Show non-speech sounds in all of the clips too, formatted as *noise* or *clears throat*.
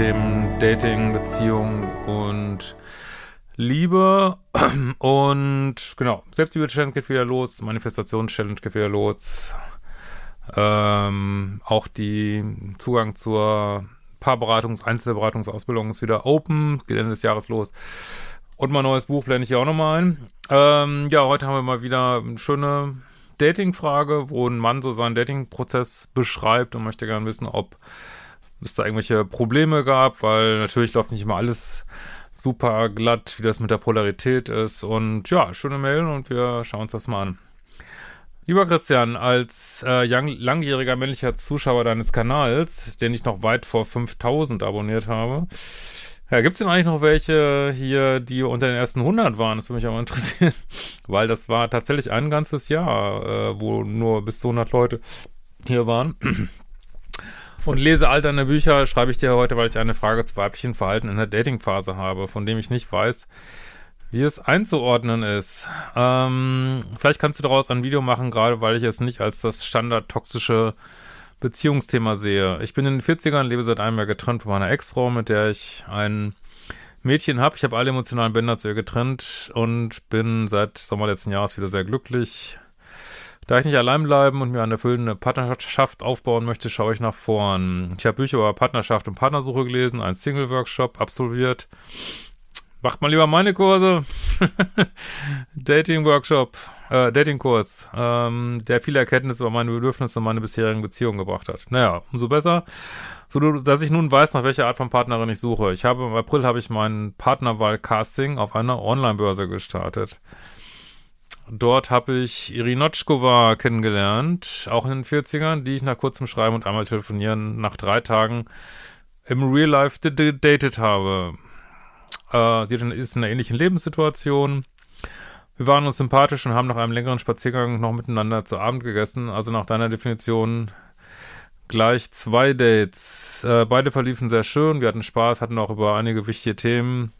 Themen Dating, Beziehung und Liebe. *clears throat* Und genau, Selbstliebe-Challenge geht wieder los, Manifestations-Challenge geht wieder los. Ähm, auch die Zugang zur Paarberatungs-, Einzelberatungsausbildung ist wieder open, geht Ende des Jahres los. Und mein neues Buch blende ich hier auch nochmal ein. Ähm, ja, heute haben wir mal wieder eine schöne Dating-Frage, wo ein Mann so seinen Dating-Prozess beschreibt und möchte gerne wissen, ob es da irgendwelche Probleme gab, weil natürlich läuft nicht immer alles super glatt, wie das mit der Polarität ist. Und ja, schöne Mail und wir schauen uns das mal an. Lieber Christian, als äh, langjähriger männlicher Zuschauer deines Kanals, den ich noch weit vor 5000 abonniert habe, ja, gibt's denn eigentlich noch welche hier, die unter den ersten 100 waren? Das würde mich aber interessieren, *laughs* weil das war tatsächlich ein ganzes Jahr, äh, wo nur bis zu 100 Leute hier waren. Und lese all deine Bücher, schreibe ich dir heute, weil ich eine Frage zu weiblichen Verhalten in der Datingphase habe, von dem ich nicht weiß, wie es einzuordnen ist. Ähm, vielleicht kannst du daraus ein Video machen, gerade weil ich es nicht als das standard toxische Beziehungsthema sehe. Ich bin in den 40ern, lebe seit einem Jahr getrennt von meiner Ex-Frau, mit der ich ein Mädchen habe. Ich habe alle emotionalen Bänder zu ihr getrennt und bin seit Sommer letzten Jahres wieder sehr glücklich. Da ich nicht allein bleiben und mir eine erfüllende Partnerschaft aufbauen möchte, schaue ich nach vorn. Ich habe Bücher über Partnerschaft und Partnersuche gelesen, einen Single-Workshop absolviert. Macht mal lieber meine Kurse. *laughs* Dating-Workshop äh, Datingkurs, ähm, der viele Erkenntnisse über meine Bedürfnisse und meine bisherigen Beziehungen gebracht hat. Naja, umso besser. So, dass ich nun weiß, nach welcher Art von Partnerin ich suche. Ich habe im April habe ich mein Partnerwahl-Casting auf einer Online-Börse gestartet. Dort habe ich Irinotschkova kennengelernt, auch in den 40ern, die ich nach kurzem Schreiben und einmal telefonieren nach drei Tagen im Real Life gedatet habe. Äh, sie ist in einer ähnlichen Lebenssituation. Wir waren uns sympathisch und haben nach einem längeren Spaziergang noch miteinander zu Abend gegessen. Also nach deiner Definition gleich zwei Dates. Äh, beide verliefen sehr schön. Wir hatten Spaß, hatten auch über einige wichtige Themen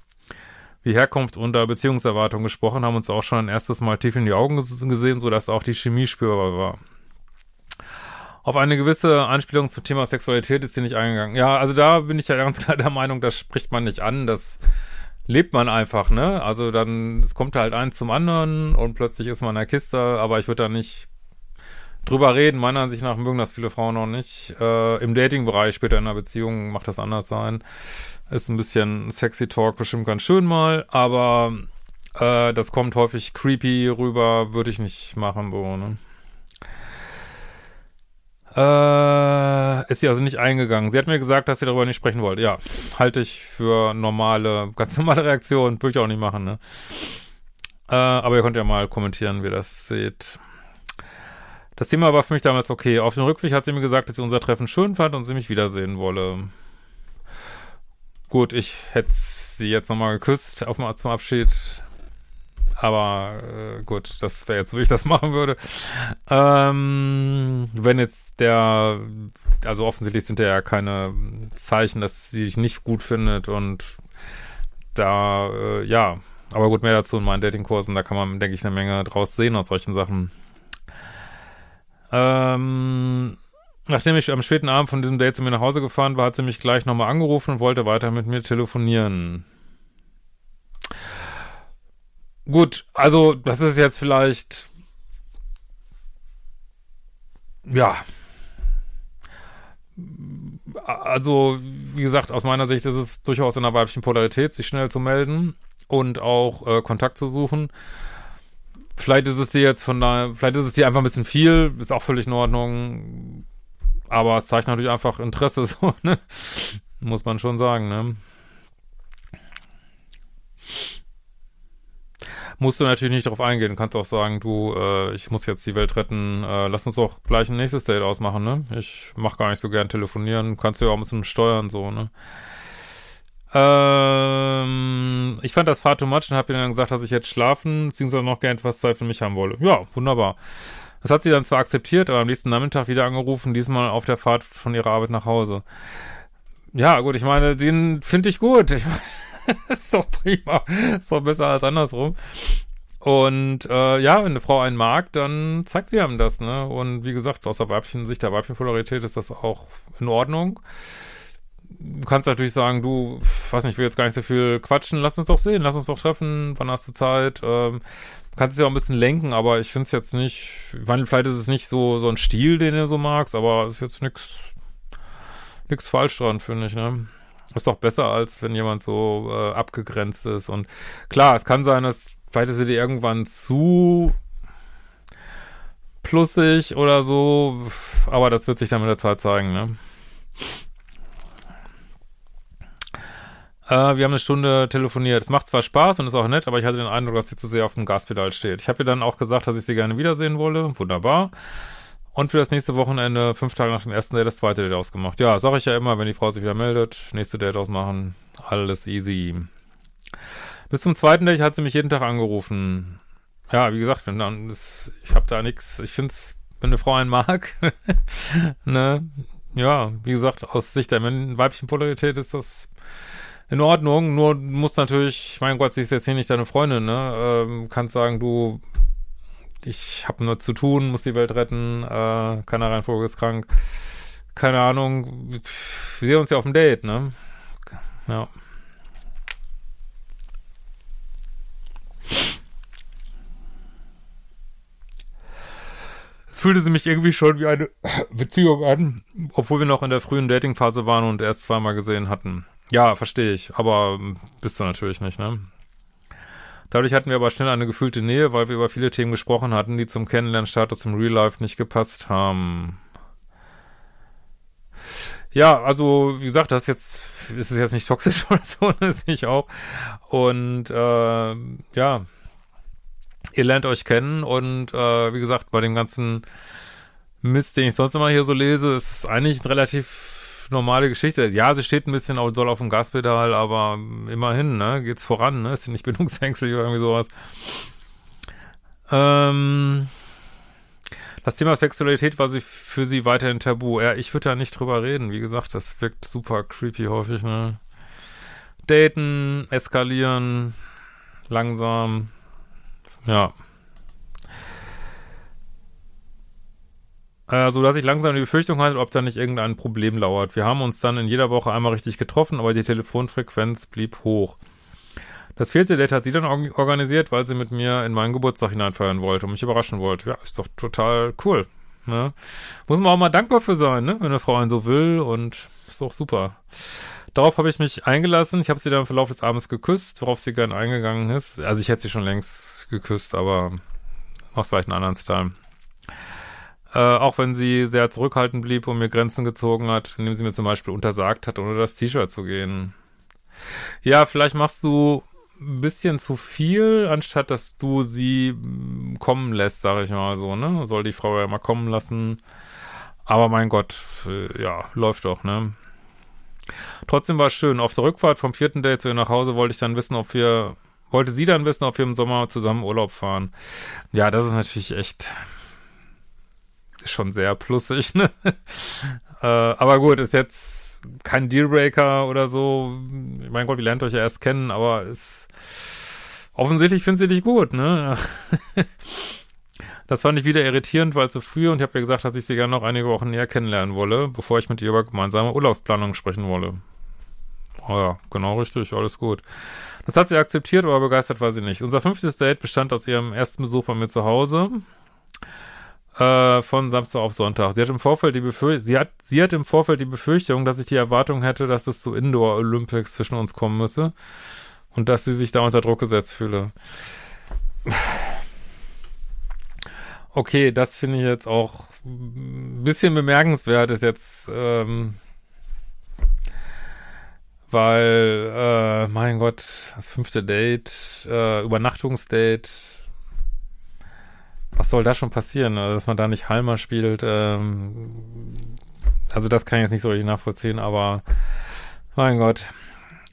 wie Herkunft und Beziehungserwartung gesprochen, haben uns auch schon ein erstes Mal tief in die Augen gesehen, sodass auch die Chemie spürbar war. Auf eine gewisse Anspielung zum Thema Sexualität ist sie nicht eingegangen. Ja, also da bin ich ja ganz *laughs* klar der Meinung, das spricht man nicht an. Das lebt man einfach, ne? Also dann, es kommt halt eins zum anderen und plötzlich ist man in der Kiste, aber ich würde da nicht drüber reden. Meiner Ansicht nach mögen das viele Frauen noch nicht. Äh, Im Dating-Bereich, später in einer Beziehung, macht das anders sein. Ist ein bisschen sexy Talk bestimmt ganz schön mal, aber äh, das kommt häufig creepy rüber, würde ich nicht machen, so, ne? Äh, ist sie also nicht eingegangen. Sie hat mir gesagt, dass sie darüber nicht sprechen wollte. Ja, halte ich für normale, *laughs* ganz normale Reaktion. Würde ich auch nicht machen, ne? Äh, aber ihr könnt ja mal kommentieren, wie ihr das seht. Das Thema war für mich damals okay. Auf dem Rückweg hat sie mir gesagt, dass sie unser Treffen schön fand und sie mich wiedersehen wolle. Gut, ich hätte sie jetzt nochmal geküsst auf dem, zum Abschied. Aber äh, gut, das wäre jetzt, wie ich das *laughs* machen würde. Ähm, wenn jetzt der, also offensichtlich sind ja keine Zeichen, dass sie sich nicht gut findet und da, äh, ja, aber gut, mehr dazu in meinen Datingkursen, da kann man, denke ich, eine Menge draus sehen aus solchen Sachen. Ähm, nachdem ich am späten Abend von diesem Date zu mir nach Hause gefahren war, hat sie mich gleich nochmal angerufen und wollte weiter mit mir telefonieren. Gut, also das ist jetzt vielleicht ja. Also, wie gesagt, aus meiner Sicht ist es durchaus in der weiblichen Polarität, sich schnell zu melden und auch äh, Kontakt zu suchen. Vielleicht ist es dir jetzt von da, vielleicht ist es dir einfach ein bisschen viel, ist auch völlig in Ordnung. Aber es zeigt natürlich einfach Interesse, *laughs* so, ne? Muss man schon sagen, ne? musst du natürlich nicht darauf eingehen. Kannst auch sagen, du, äh, ich muss jetzt die Welt retten, äh, lass uns doch gleich ein nächstes Date ausmachen, ne? Ich mach gar nicht so gern telefonieren, kannst du ja auch ein bisschen steuern, so, ne? Ähm, ich fand das far too much und hab ihr dann gesagt, dass ich jetzt schlafen, beziehungsweise noch gern etwas Zeit für mich haben wolle. Ja, wunderbar. Das hat sie dann zwar akzeptiert, aber am nächsten Nachmittag wieder angerufen, diesmal auf der Fahrt von ihrer Arbeit nach Hause. Ja, gut, ich meine, den finde ich gut. Ich meine, *laughs* ist doch prima. Ist doch besser als andersrum. Und äh, ja, wenn eine Frau einen mag, dann zeigt sie einem das, ne? Und wie gesagt, aus der Weibchen, Sicht der Weibchenpolarität ist das auch in Ordnung. Du kannst natürlich sagen, du, weiß nicht, ich will jetzt gar nicht so viel quatschen, lass uns doch sehen, lass uns doch treffen, wann hast du Zeit? Ähm, kannst es ja auch ein bisschen lenken, aber ich finde es jetzt nicht, weil vielleicht ist es nicht so, so ein Stil, den du so magst, aber es ist jetzt nix, nix falsch dran, finde ich, ne? Ist doch besser, als wenn jemand so äh, abgegrenzt ist. Und klar, es kann sein, dass vielleicht ist sie dir irgendwann zu plussig oder so, aber das wird sich dann mit der Zeit zeigen, ne? Äh, wir haben eine Stunde telefoniert. Es macht zwar Spaß und ist auch nett, aber ich hatte den Eindruck, dass sie zu sehr auf dem Gaspedal steht. Ich habe ihr dann auch gesagt, dass ich sie gerne wiedersehen wolle. Wunderbar. Und für das nächste Wochenende, fünf Tage nach dem ersten Date, das zweite Date ausgemacht. Ja, sag ich ja immer, wenn die Frau sich wieder meldet, nächste Date ausmachen, alles easy. Bis zum zweiten Date hat sie mich jeden Tag angerufen. Ja, wie gesagt, wenn dann ist, ich habe da nichts. Ich finde es, wenn eine Frau einen mag, *laughs* ne, ja, wie gesagt, aus Sicht der weiblichen Polarität ist das in Ordnung. Nur muss natürlich, mein Gott, sie ist jetzt hier nicht deine Freundin, ne? Ähm, kannst sagen, du ich habe nur zu tun, muss die Welt retten, äh, keiner Reihenfolge ist krank. Keine Ahnung. Wir sehen uns ja auf dem Date, ne? Ja. Es fühlte sie mich irgendwie schon wie eine *coughs* Beziehung an, obwohl wir noch in der frühen Datingphase waren und erst zweimal gesehen hatten. Ja, verstehe ich, aber bist du natürlich nicht, ne? Dadurch hatten wir aber schnell eine gefühlte Nähe, weil wir über viele Themen gesprochen hatten, die zum Kennenlernstatus im Real Life nicht gepasst haben. Ja, also wie gesagt, das jetzt ist es jetzt nicht toxisch *laughs* oder so, das sehe ich auch. Und äh, ja, ihr lernt euch kennen und äh, wie gesagt, bei dem ganzen Mist, den ich sonst immer hier so lese, ist es eigentlich relativ normale Geschichte. Ja, sie steht ein bisschen auch doll auf dem Gaspedal, aber immerhin, ne, geht's voran, ne, ist sie nicht *laughs* bindungsängstlich oder irgendwie sowas. Ähm, das Thema Sexualität war sie für sie weiterhin tabu. Ja, ich würde da nicht drüber reden. Wie gesagt, das wirkt super creepy häufig, ne. Daten, eskalieren, langsam, ja. Äh, so dass ich langsam die Befürchtung hatte, ob da nicht irgendein Problem lauert. Wir haben uns dann in jeder Woche einmal richtig getroffen, aber die Telefonfrequenz blieb hoch. Das vierte Date hat sie dann organisiert, weil sie mit mir in meinen Geburtstag hineinfeiern wollte und mich überraschen wollte. Ja, ist doch total cool. Ne? Muss man auch mal dankbar für sein, ne? wenn eine Frau einen so will und ist doch super. Darauf habe ich mich eingelassen. Ich habe sie dann im Verlauf des Abends geküsst, worauf sie gern eingegangen ist. Also ich hätte sie schon längst geküsst, aber aus vielleicht einen anderen Style. Äh, auch wenn sie sehr zurückhaltend blieb und mir Grenzen gezogen hat, indem sie mir zum Beispiel untersagt hat, ohne das T-Shirt zu gehen. Ja, vielleicht machst du ein bisschen zu viel, anstatt dass du sie mm, kommen lässt, sag ich mal so, ne? Soll die Frau ja mal kommen lassen. Aber mein Gott, äh, ja, läuft doch, ne? Trotzdem war es schön. Auf der Rückfahrt vom vierten Date zu ihr nach Hause wollte ich dann wissen, ob wir, wollte sie dann wissen, ob wir im Sommer zusammen Urlaub fahren. Ja, das ist natürlich echt, schon sehr plussig, ne? *laughs* äh, aber gut, ist jetzt kein Dealbreaker oder so. Mein Gott, wir lernt euch ja erst kennen, aber ist offensichtlich findet sie dich gut, ne? *laughs* das fand ich wieder irritierend, weil zu früh und ich habe ja gesagt, dass ich sie gerne noch einige Wochen näher kennenlernen wolle, bevor ich mit ihr über gemeinsame Urlaubsplanung sprechen wolle. Oh ja, genau richtig, alles gut. Das hat sie akzeptiert, aber begeistert war sie nicht. Unser fünftes Date bestand aus ihrem ersten Besuch bei mir zu Hause äh, von Samstag auf Sonntag. Sie hat im Vorfeld die Befürchtung, sie hat, sie hat im Vorfeld die Befürchtung, dass ich die Erwartung hätte, dass es zu Indoor Olympics zwischen uns kommen müsse und dass sie sich da unter Druck gesetzt fühle. Okay, das finde ich jetzt auch ein bisschen bemerkenswert, ist jetzt, ähm, weil, äh, mein Gott, das fünfte Date, äh, Übernachtungsdate, was soll da schon passieren, also, dass man da nicht Halmer spielt? Ähm, also das kann ich jetzt nicht so richtig nachvollziehen, aber mein Gott.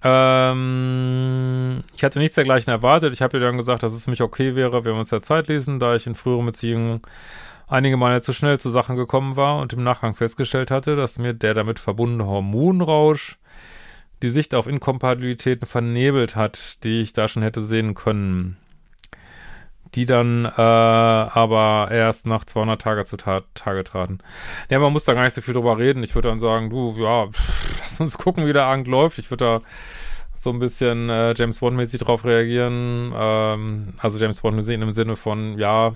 Ähm, ich hatte nichts dergleichen erwartet. Ich habe ihr dann gesagt, dass es für mich okay wäre, wenn wir uns der Zeit ließen, da ich in früheren Beziehungen einige Male zu schnell zu Sachen gekommen war und im Nachgang festgestellt hatte, dass mir der damit verbundene Hormonrausch die Sicht auf Inkompatibilitäten vernebelt hat, die ich da schon hätte sehen können. Die dann äh, aber erst nach 200 Tage zu ta Tage traten. Ja, man muss da gar nicht so viel drüber reden. Ich würde dann sagen, du, ja, pff, lass uns gucken, wie der Abend läuft. Ich würde da so ein bisschen äh, James Bond-mäßig drauf reagieren. Ähm, also James Bond-mäßig im Sinne von, ja,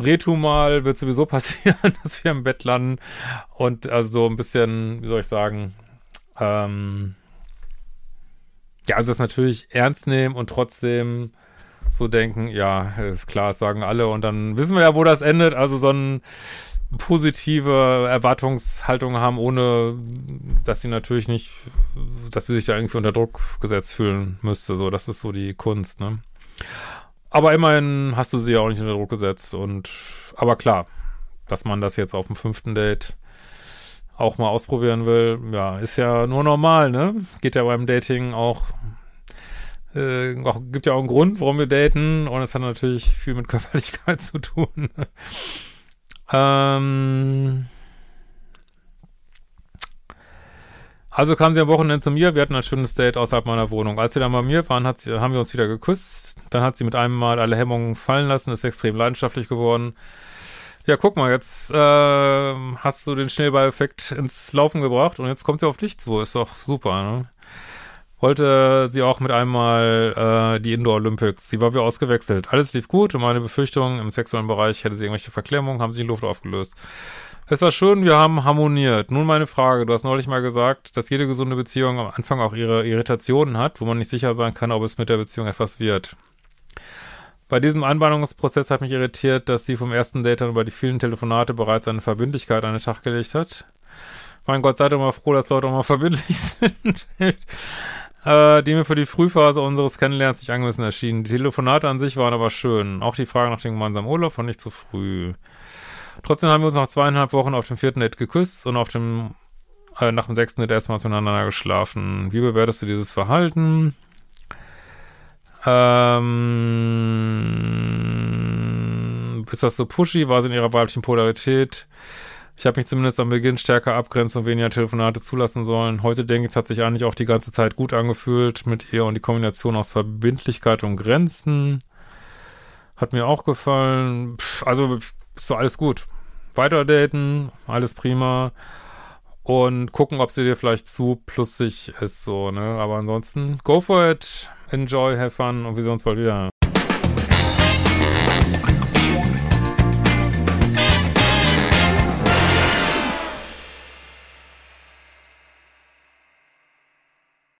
Retu mal, wird sowieso *laughs* passieren, dass wir im Bett landen. Und also so ein bisschen, wie soll ich sagen, ähm, ja, also das natürlich ernst nehmen und trotzdem so denken, ja, ist klar, das sagen alle und dann wissen wir ja, wo das endet. Also so eine positive Erwartungshaltung haben, ohne dass sie natürlich nicht, dass sie sich da irgendwie unter Druck gesetzt fühlen müsste. So, das ist so die Kunst, ne? Aber immerhin hast du sie ja auch nicht unter Druck gesetzt und, aber klar, dass man das jetzt auf dem fünften Date auch mal ausprobieren will, ja, ist ja nur normal, ne? Geht ja beim Dating auch äh, auch, gibt ja auch einen Grund, warum wir daten und es hat natürlich viel mit *laughs* Körperlichkeit zu tun. ähm, also kam sie am Wochenende zu mir, wir hatten ein schönes Date außerhalb meiner Wohnung. Als sie dann bei mir waren, hat sie, haben wir uns wieder geküsst. Dann hat sie mit einem Mal alle Hemmungen fallen lassen, ist extrem leidenschaftlich geworden. Ja, guck mal, jetzt äh, hast du den Schneeball-Effekt ins Laufen gebracht und jetzt kommt sie auf dich zu. Ist doch super, ne? Wollte sie auch mit einmal äh, die Indoor Olympics. Sie war wie ausgewechselt. Alles lief gut und meine Befürchtungen im sexuellen Bereich hätte sie irgendwelche Verklemmungen, haben sie in Luft aufgelöst. Es war schön, wir haben harmoniert. Nun meine Frage, du hast neulich mal gesagt, dass jede gesunde Beziehung am Anfang auch ihre Irritationen hat, wo man nicht sicher sein kann, ob es mit der Beziehung etwas wird. Bei diesem Anbahnungsprozess hat mich irritiert, dass sie vom ersten Date dann über die vielen Telefonate bereits eine Verbindlichkeit an den Tag gelegt hat. Mein Gott, seid doch mal froh, dass Leute auch mal verbindlich *laughs* sind äh, die mir für die Frühphase unseres Kennenlernens nicht angemessen erschienen. Die Telefonate an sich waren aber schön. Auch die Frage nach dem gemeinsamen Urlaub fand ich zu früh. Trotzdem haben wir uns nach zweieinhalb Wochen auf dem vierten Date geküsst und auf dem, äh, nach dem sechsten Date erstmal miteinander geschlafen. Wie bewertest du dieses Verhalten? Ähm, ist das so pushy? War sie in ihrer weiblichen Polarität? Ich habe mich zumindest am Beginn stärker abgrenzen und weniger Telefonate zulassen sollen. Heute denke ich, es hat sich eigentlich auch die ganze Zeit gut angefühlt mit ihr und die Kombination aus Verbindlichkeit und Grenzen hat mir auch gefallen. Pff, also ist so alles gut. Weiter daten, alles prima und gucken, ob sie dir vielleicht zu plussig ist, so, ne? Aber ansonsten, go for it, enjoy, have fun und wir sehen uns bald wieder.